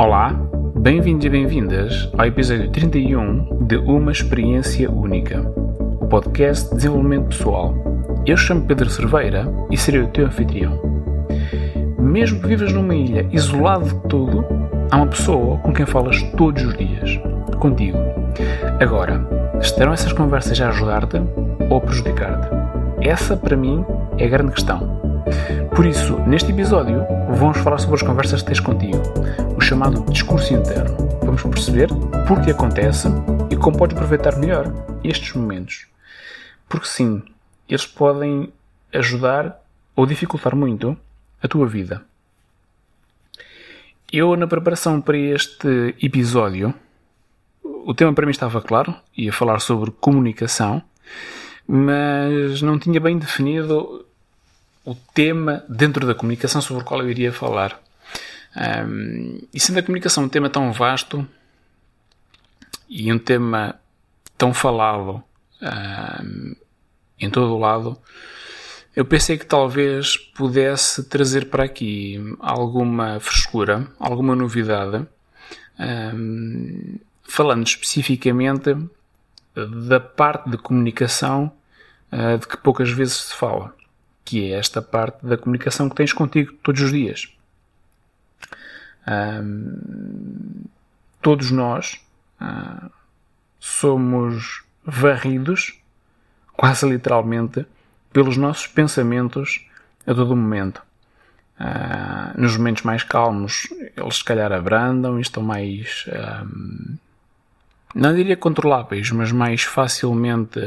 Olá, bem-vindos e bem-vindas ao episódio 31 de Uma Experiência Única, o podcast de desenvolvimento pessoal. Eu chamo Pedro Cerveira e serei o teu anfitrião. Mesmo que vivas numa ilha isolado de tudo, há uma pessoa com quem falas todos os dias, contigo. Agora, estarão essas conversas a ajudar-te ou a prejudicar-te? Essa, para mim, é a grande questão. Por isso, neste episódio, vamos falar sobre as conversas que tens contigo, o chamado discurso interno. Vamos perceber por que acontece e como podes aproveitar melhor estes momentos. Porque sim, eles podem ajudar ou dificultar muito a tua vida. Eu, na preparação para este episódio, o tema para mim estava claro, ia falar sobre comunicação, mas não tinha bem definido o tema dentro da comunicação sobre o qual eu iria falar. Um, e sendo a comunicação um tema tão vasto e um tema tão falado um, em todo o lado, eu pensei que talvez pudesse trazer para aqui alguma frescura, alguma novidade, um, falando especificamente da parte de comunicação uh, de que poucas vezes se fala que é esta parte da comunicação que tens contigo todos os dias. Um, todos nós uh, somos varridos, quase literalmente, pelos nossos pensamentos a todo momento. Uh, nos momentos mais calmos, eles se calhar abrandam e estão mais. Um, não diria controláveis, mas mais facilmente.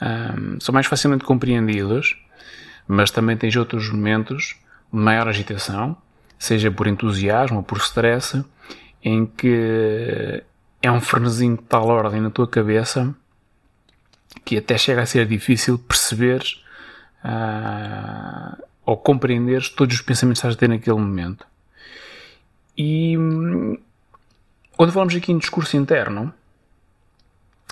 Um, são mais facilmente compreendidos mas também tens outros momentos de maior agitação, seja por entusiasmo ou por stress, em que é um frenesim de tal ordem na tua cabeça que até chega a ser difícil perceberes uh, ou compreenderes todos os pensamentos que estás a ter naquele momento. E quando falamos aqui em discurso interno,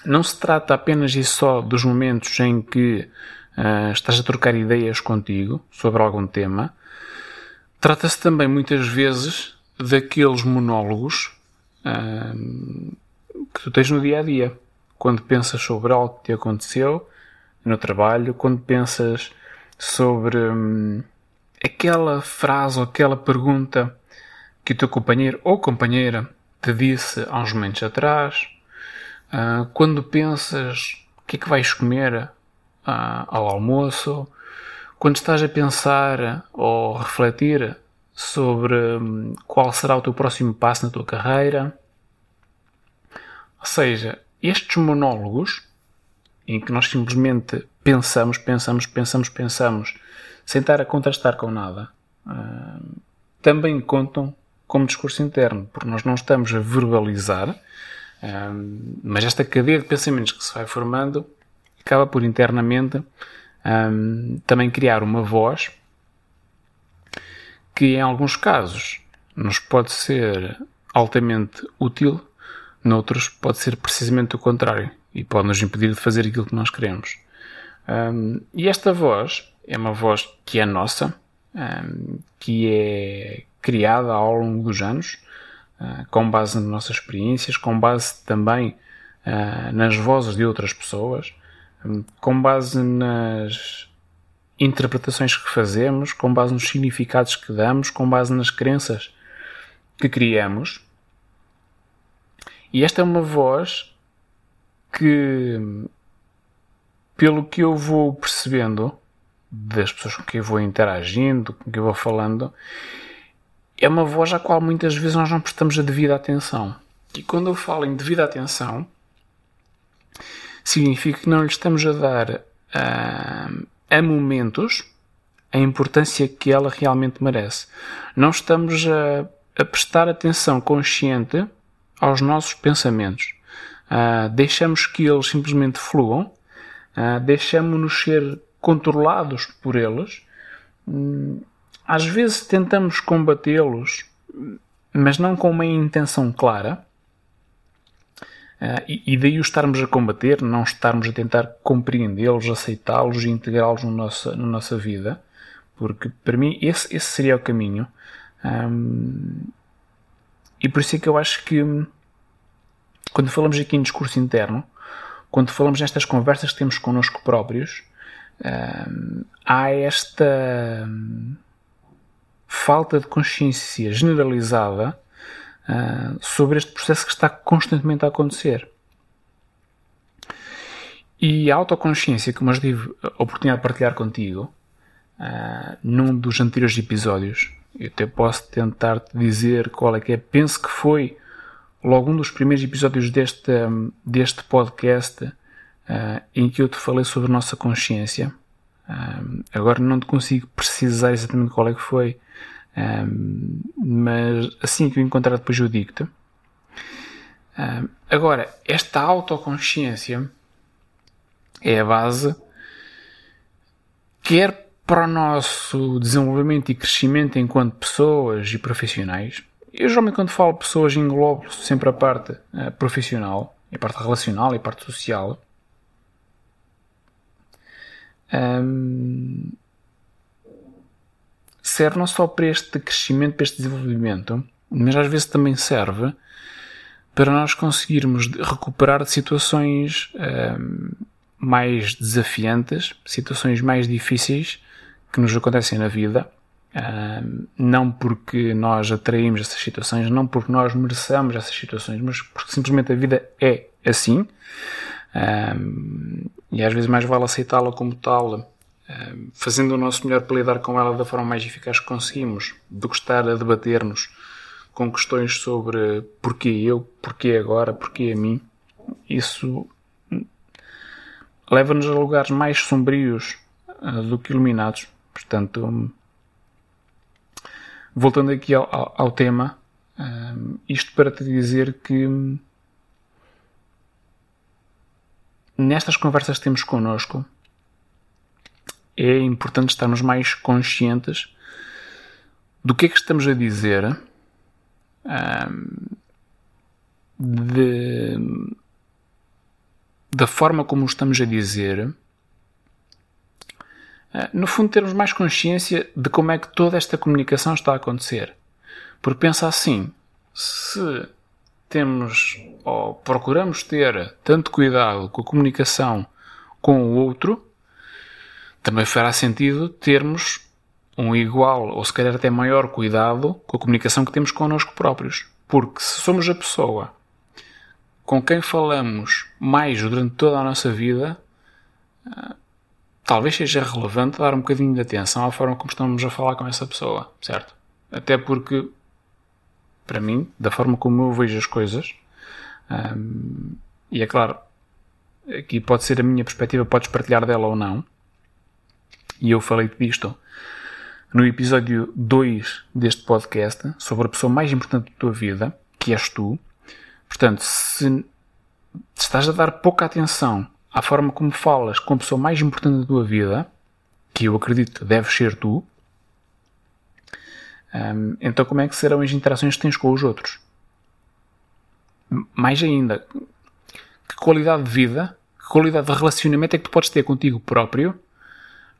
não se trata apenas e só dos momentos em que uh, estás a trocar ideias contigo sobre algum tema. Trata-se também muitas vezes daqueles monólogos uh, que tu tens no dia a dia. Quando pensas sobre algo que te aconteceu no trabalho, quando pensas sobre hum, aquela frase ou aquela pergunta que o teu companheiro ou companheira te disse há uns momentos atrás, uh, quando pensas o que é que vais comer ao almoço, quando estás a pensar ou refletir sobre hum, qual será o teu próximo passo na tua carreira. Ou seja, estes monólogos em que nós simplesmente pensamos, pensamos, pensamos, pensamos, sem estar a contrastar com nada, hum, também contam como discurso interno, porque nós não estamos a verbalizar, hum, mas esta cadeia de pensamentos que se vai formando acaba por internamente um, também criar uma voz que em alguns casos nos pode ser altamente útil, noutros pode ser precisamente o contrário e pode nos impedir de fazer aquilo que nós queremos. Um, e esta voz é uma voz que é nossa, um, que é criada ao longo dos anos, uh, com base nas nossas experiências, com base também uh, nas vozes de outras pessoas, com base nas interpretações que fazemos, com base nos significados que damos, com base nas crenças que criamos. E esta é uma voz que, pelo que eu vou percebendo das pessoas com quem eu vou interagindo, com quem eu vou falando, é uma voz à qual muitas vezes nós não prestamos a devida atenção. E quando eu falo em devida atenção, significa que não lhe estamos a dar uh, a momentos a importância que ela realmente merece. Não estamos a, a prestar atenção consciente aos nossos pensamentos. Uh, deixamos que eles simplesmente fluam, uh, deixamos-nos ser controlados por eles. Um, às vezes tentamos combatê-los, mas não com uma intenção clara. Uh, e, daí o estarmos a combater, não estarmos a tentar compreendê-los, aceitá-los e integrá-los nossa, na nossa vida, porque para mim esse, esse seria o caminho. Um, e por isso é que eu acho que quando falamos aqui em discurso interno, quando falamos nestas conversas que temos connosco próprios, uh, há esta uh, falta de consciência generalizada uh, sobre este processo que está constantemente a acontecer. E a autoconsciência, como eu tive a oportunidade de partilhar contigo, uh, num dos anteriores episódios, eu até posso tentar te dizer qual é que é. Penso que foi logo um dos primeiros episódios deste, deste podcast uh, em que eu te falei sobre a nossa consciência. Agora não te consigo precisar exatamente qual é que foi, um, mas assim que o encontrar depois eu digo-te. Um, agora, esta autoconsciência é a base, quer para o nosso desenvolvimento e crescimento enquanto pessoas e profissionais. Eu geralmente quando falo pessoas englobo sempre a parte uh, profissional, a parte relacional e a parte social. Um, serve não só para este crescimento, para este desenvolvimento, mas às vezes também serve para nós conseguirmos recuperar situações um, mais desafiantes, situações mais difíceis que nos acontecem na vida. Um, não porque nós atraímos essas situações, não porque nós mereçamos essas situações, mas porque simplesmente a vida é assim. Um, e às vezes mais vale aceitá-la como tal, fazendo o nosso melhor para lidar com ela da forma mais eficaz que conseguimos, do que estar a debater-nos com questões sobre porquê eu, porquê agora, porquê a mim. Isso leva-nos a lugares mais sombrios uh, do que iluminados. Portanto, voltando aqui ao, ao, tema, um, isto para te dizer que nestas conversas que temos connosco é importante estarmos mais conscientes do que é que estamos a dizer de da forma como estamos a dizer, eh, no fundo, termos mais consciência de como é que toda esta comunicação está a acontecer. Porque pensa assim: se temos ou procuramos ter tanto cuidado com a comunicação com o outro, também fará sentido termos um igual ou se calhar até maior cuidado com a comunicação que temos connosco próprios. Porque se somos a pessoa com quem falamos mais durante toda a nossa vida, uh, talvez seja relevante dar um bocadinho de atenção à forma como estamos a falar com essa pessoa, certo? Até porque, para mim, da forma como eu vejo as coisas, um, e é claro, aqui pode ser a minha perspectiva, podes partilhar dela ou não, e eu falei disto no episódio 2 deste podcast sobre a pessoa mais importante da tua vida, que és tu, Portanto, se estás a dar pouca atenção à forma como falas com a pessoa mais importante da tua vida, que eu acredito deves ser tu, hum, então como é que serão as interações que tens com os outros? Mais ainda, que qualidade de vida, que qualidade de relacionamento é que tu podes ter contigo próprio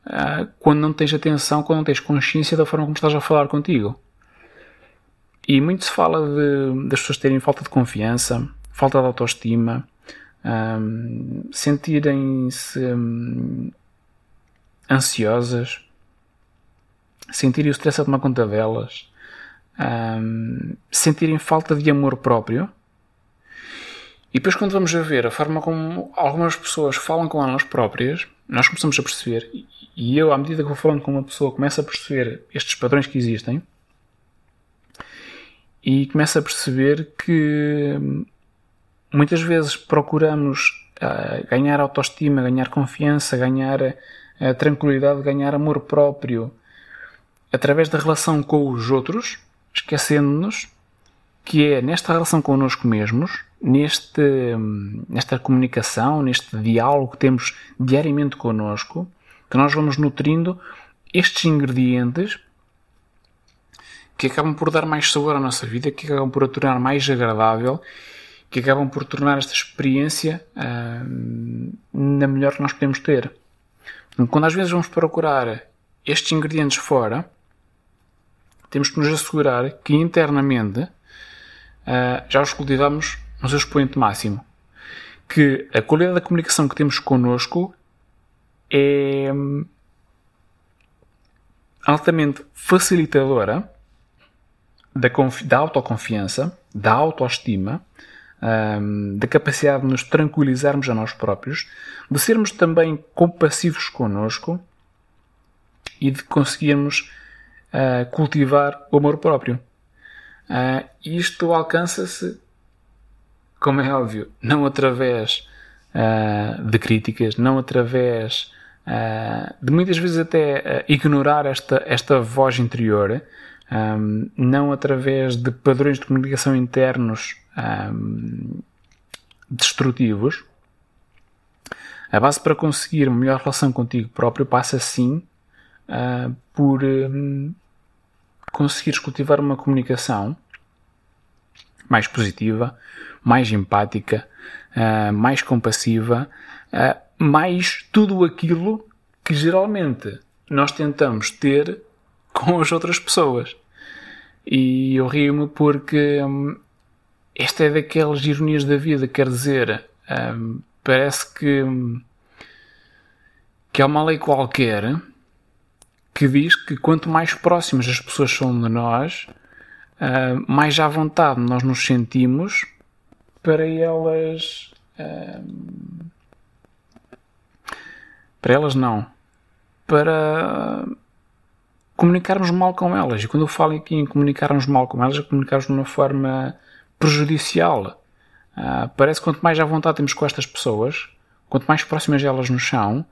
uh, quando não tens atenção, quando não tens consciência da forma como estás a falar contigo? E muito se fala de, das pessoas terem falta de confiança, falta de autoestima, um, sentirem-se um, ansiosas, sentirem o stress a tomar conta delas, um, sentirem falta de amor próprio. E depois, quando vamos a ver a forma como algumas pessoas falam com elas próprias, nós começamos a perceber, e eu, à medida que vou falando com uma pessoa, começo a perceber estes padrões que existem e começo a perceber que muitas vezes procuramos uh, ganhar autoestima, ganhar confiança, ganhar uh, tranquilidade, ganhar amor próprio através da relação com os outros, esquecendo-nos que é nesta relação connosco mesmos, neste, nesta comunicação, neste diálogo que temos diariamente connosco, que nós vamos nutrindo estes ingredientes que acabam por dar mais sabor à nossa vida, que acabam por a tornar mais agradável, que acabam por tornar esta experiência uh, na melhor que nós podemos ter. Quando às vezes vamos procurar estes ingredientes fora, temos que nos assegurar que internamente uh, já os cultivamos no seu expoente máximo. Que a qualidade da comunicação que temos connosco é altamente facilitadora da, da autoconfiança, da autoestima, um, da capacidade de nos tranquilizarmos a nós próprios, de sermos também compassivos connosco e de conseguirmos uh, cultivar o amor próprio. Uh, isto alcança-se, como é óbvio, não através uh, de críticas, não através de muitas vezes até ignorar esta, esta voz interior, um, não através de padrões de comunicação internos um, destrutivos. A base para conseguir uma melhor relação contigo próprio passa sim uh, por um, conseguires cultivar uma comunicação mais positiva, mais empática, uh, mais compassiva, uh, mais tudo aquilo que geralmente nós tentamos ter com as outras pessoas. E eu rio-me porque hum, esta é daquelas ironias da vida, quer dizer, hum, parece que, hum, que há uma lei qualquer que diz que quanto mais próximas as pessoas são de nós, hum, mais à vontade nós nos sentimos para elas. Hum, para elas não. Para comunicarmos mal com elas. E quando eu falo aqui em comunicarmos mal com elas, é comunicarmos de uma forma prejudicial. Uh, parece que quanto mais à vontade temos com estas pessoas, quanto mais próximas elas nos são,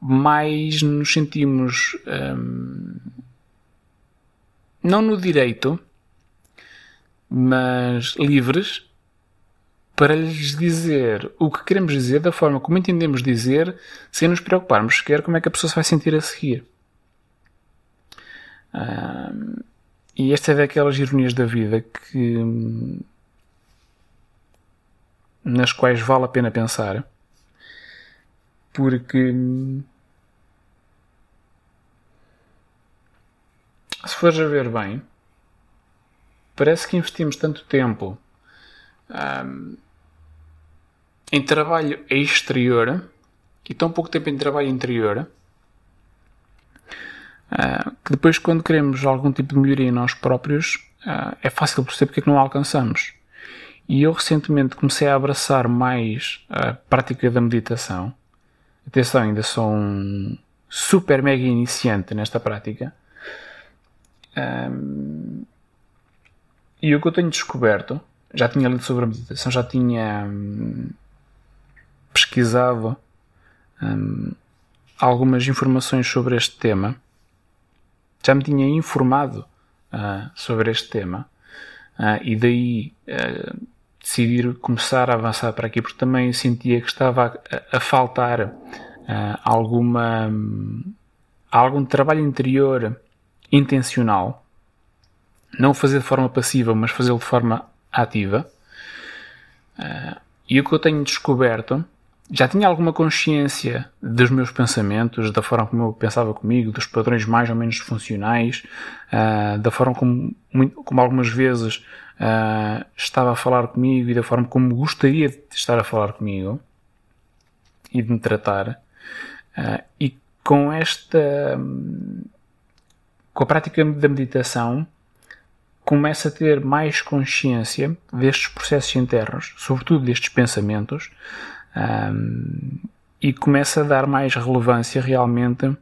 mais nos sentimos um, não no direito, mas livres para lhes dizer o que queremos dizer da forma como entendemos dizer, sem nos preocuparmos sequer como é que a pessoa se vai sentir a seguir. E esta é daquelas ironias da vida que nas quais vale a pena pensar porque se fores a ver bem parece que investimos tanto tempo um, em trabalho exterior e tão pouco tempo em trabalho interior Uh, que depois, quando queremos algum tipo de melhoria em nós próprios, uh, é fácil perceber porque é que não alcançamos. E eu recentemente comecei a abraçar mais a prática da meditação. Atenção, ainda sou um super mega iniciante nesta prática. Um, e o que eu tenho descoberto, já tinha lido sobre a meditação, já tinha um, pesquisado um, algumas informações sobre este tema. Já me tinha informado uh, sobre este tema uh, e daí uh, decidir começar a avançar para aqui porque também sentia que estava a, a faltar alguma algum trabalho interior intencional. Não fazer de forma passiva mas fazê-lo de forma ativa e o que eu tenho descoberto já tinha alguma consciência dos meus pensamentos, da forma como eu pensava comigo, dos padrões mais ou menos funcionais, uh, da forma como, como algumas vezes uh, estava a falar comigo e da forma como gostaria de estar a falar comigo e de me tratar. Uh, e com esta. com a prática da meditação, começa a ter mais consciência destes processos internos, sobretudo destes pensamentos, um, e começa a dar mais relevância realmente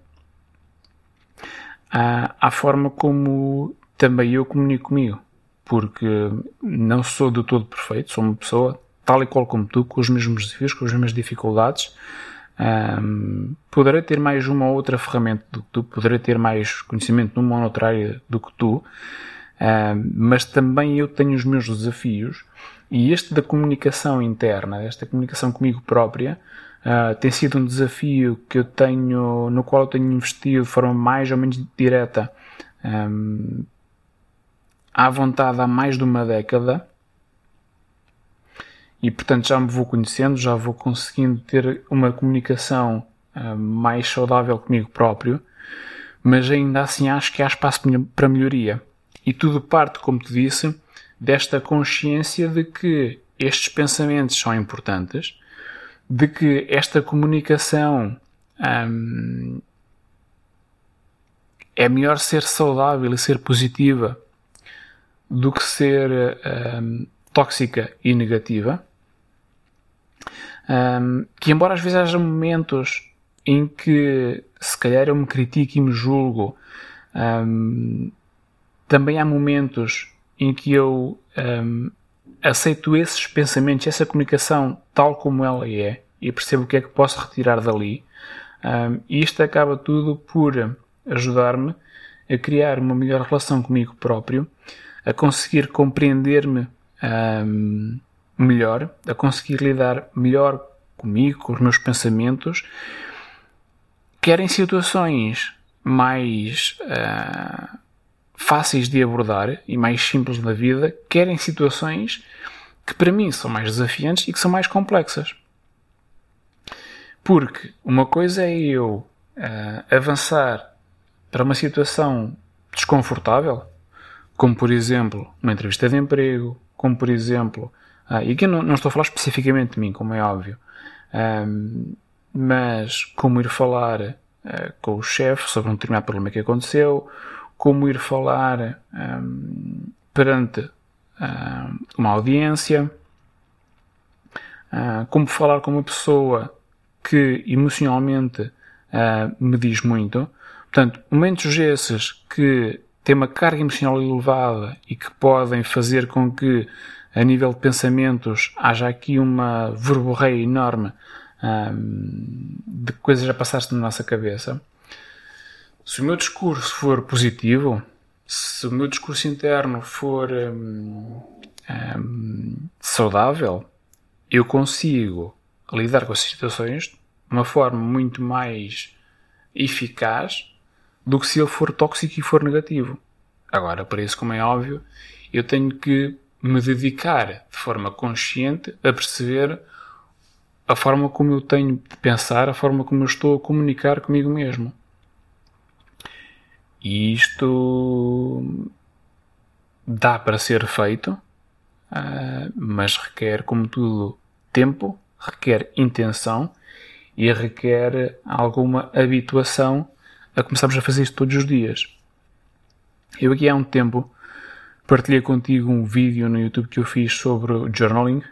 à, à forma como também eu comunico comigo, porque não sou do todo perfeito, sou uma pessoa tal e qual como tu, com os mesmos desafios, com as mesmas dificuldades. Um, poderei ter mais uma ou outra ferramenta do que tu, poderei ter mais conhecimento numa ou noutra área do que tu, mas também eu tenho os meus desafios e este da comunicação interna, esta comunicação comigo própria, uh, tem sido um desafio que eu tenho, no qual eu tenho investido de forma mais ou menos direta à vontade há mais de uma década. E portanto já me vou conhecendo, já vou conseguindo ter uma comunicação uh, mais saudável comigo próprio, mas ainda assim acho que há espaço para melhoria. E tudo parte, como te disse, desta consciência de que estes pensamentos são importantes, de que esta comunicação hum, é melhor ser saudável e ser positiva do que ser hum, tóxica e negativa. Um, que embora às vezes haja momentos em que se calhar eu me critico e me julgo, um, também há momentos em que eu um, aceito esses pensamentos, essa comunicação tal como ela é e percebo o que é que posso retirar dali. Um, e isto acaba tudo por ajudar-me a criar uma melhor relação comigo próprio, a conseguir compreender-me um, melhor, a conseguir lidar melhor comigo, com os meus pensamentos, quer em situações mais uh, fáceis de abordar e mais simples da vida, quer em situações que para mim são mais desafiantes e que são mais complexas. Porque uma coisa é eu uh, avançar para uma situação desconfortável, como por exemplo uma entrevista de emprego, como por exemplo, uh, e aqui não, não, estou a falar especificamente de mim, como é óbvio, um, mas como ir falar uh, com o chefe sobre um determinado problema que aconteceu, como ir falar um, perante um, uma audiência, uh, como falar com uma pessoa que emocionalmente uh, me diz muito. Portanto, momentos esses que têm uma carga emocional elevada e que podem fazer com que, a nível de pensamentos, haja aqui uma verborreia enorme um, de coisas a passar-se na nossa cabeça. Se o meu discurso for positivo, se o meu discurso interno for um, um, saudável, eu consigo lidar com as situações de uma forma muito mais eficaz do que se ele for tóxico e for negativo. Agora, para isso, como é óbvio, eu tenho que me dedicar de forma consciente a perceber a forma como eu tenho de pensar, a forma como eu estou a comunicar comigo mesmo. E isto dá para ser feito, uh, mas requer, como tudo, tempo, requer intenção e requer alguma habituação a começarmos a fazer isto todos os dias. Eu aqui há um tempo partilhei contigo um vídeo no YouTube que eu fiz sobre o journaling,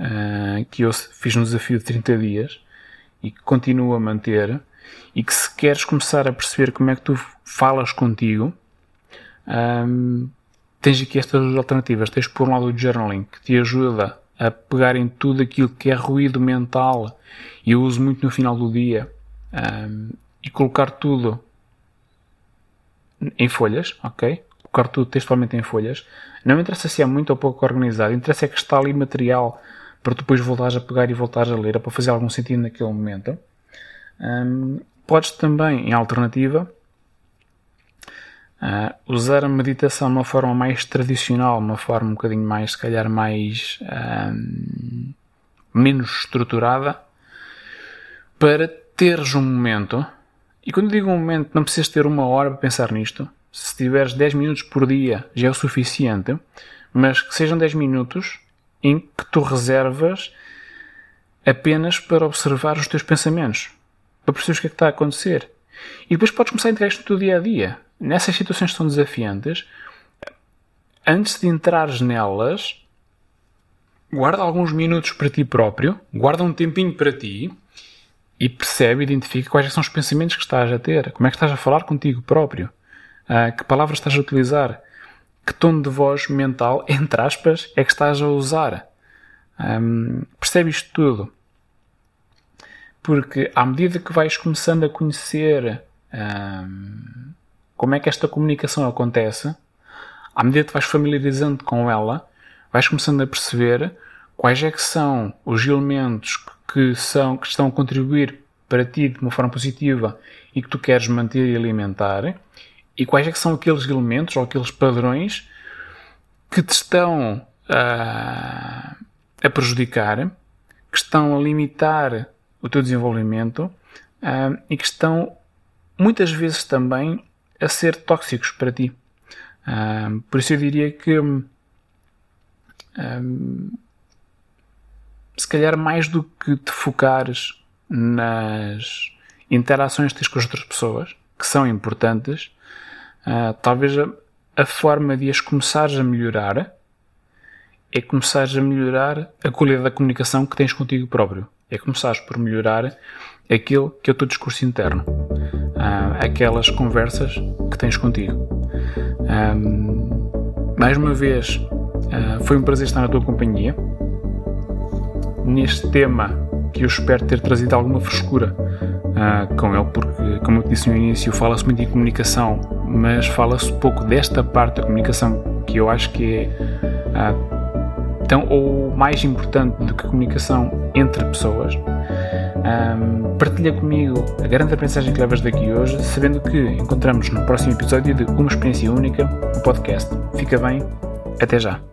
uh, que eu fiz no desafio de 30 dias e que continuo a manter e que se queres começar a perceber como é que tu falas contigo, um, tens aqui estas duas alternativas. Tens por um lado o journaling, que te ajuda a pegar em tudo aquilo que é ruído mental, e eu uso muito no final do dia, um, e colocar tudo em folhas, ok? Colocar tudo textualmente em folhas. Não interessa se é muito ou pouco organizado, interessa é que está ali material para depois voltares a pegar e voltares a ler, para fazer algum sentido naquele momento. Um, podes também, em alternativa, uh, usar a meditação de uma forma mais tradicional, uma forma um bocadinho mais, se calhar, mais um, menos estruturada, para teres um momento. E quando digo um momento, não precisas ter uma hora para pensar nisto. Se tiveres 10 minutos por dia já é o suficiente, mas que sejam 10 minutos em que tu reservas apenas para observar os teus pensamentos para perceber o que é que está a acontecer. E depois podes começar a integrar isto no teu dia a dia. Nessas situações que são desafiantes, antes de entrares nelas, guarda alguns minutos para ti próprio, guarda um tempinho para ti e percebe, identifica quais são os pensamentos que estás a ter, como é que estás a falar contigo próprio, uh, que palavras estás a utilizar, que tom de voz mental, entre aspas, é que estás a usar. Percebe isto tudo. Porque à medida que vais começando a conhecer hum, como é que esta comunicação acontece, à medida que vais familiarizando com ela, vais começando a perceber quais é que são os elementos que, são, que estão a contribuir para ti de uma forma positiva e que tu queres manter e alimentar, e quais é que são aqueles elementos ou aqueles padrões que te estão a, a prejudicar, que estão a limitar o teu desenvolvimento uh, e que estão muitas vezes também a ser tóxicos para ti. Uh, por isso eu diria que um, se calhar mais do que te focares nas interações que tens com as outras pessoas, que são importantes, uh, talvez a, a, forma de as começares a melhorar é começares a melhorar a qualidade da comunicação que tens contigo próprio. É começares por melhorar aquilo que é o teu discurso interno. Uh, aquelas conversas que tens contigo. Um, mais uma vez, uh, foi um prazer estar na tua companhia neste tema que eu espero ter trazido alguma frescura uh, com ele, porque, como eu disse no início, fala-se muito em comunicação, mas fala-se pouco desta parte da comunicação que eu acho que é uh, tão ou mais importante do que comunicação entre pessoas. Um, partilha comigo a grande aprendizagem que levas daqui hoje, sabendo que encontramos no próximo episódio de Uma Experiência Única, o podcast. Fica bem, até já!